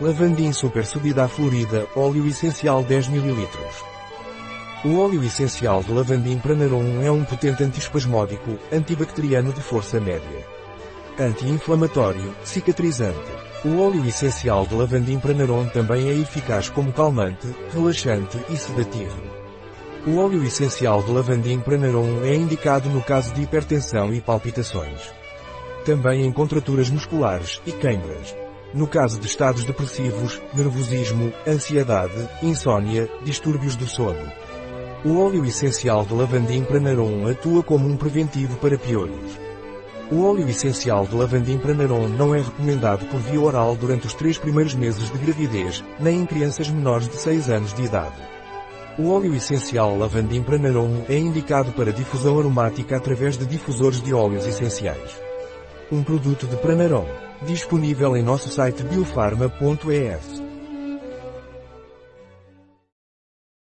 Lavandim Super Sudida Florida, óleo essencial 10 ml. O óleo essencial de lavandim Pranarum é um potente antiespasmódico, antibacteriano de força média. Anti-inflamatório, cicatrizante. O óleo essencial de lavandim Pranarum também é eficaz como calmante, relaxante e sedativo. O óleo essencial de lavandim Pranarum é indicado no caso de hipertensão e palpitações. Também em contraturas musculares e queimbras. No caso de estados depressivos, nervosismo, ansiedade, insônia, distúrbios do sono. O óleo essencial de lavandim Pranarum atua como um preventivo para piolhos. O óleo essencial de lavandim Pranarum não é recomendado por via oral durante os três primeiros meses de gravidez, nem em crianças menores de 6 anos de idade. O óleo essencial lavandim Pranarum é indicado para difusão aromática através de difusores de óleos essenciais. Um produto de Pranarum. Disponível em nosso site biofarma.es.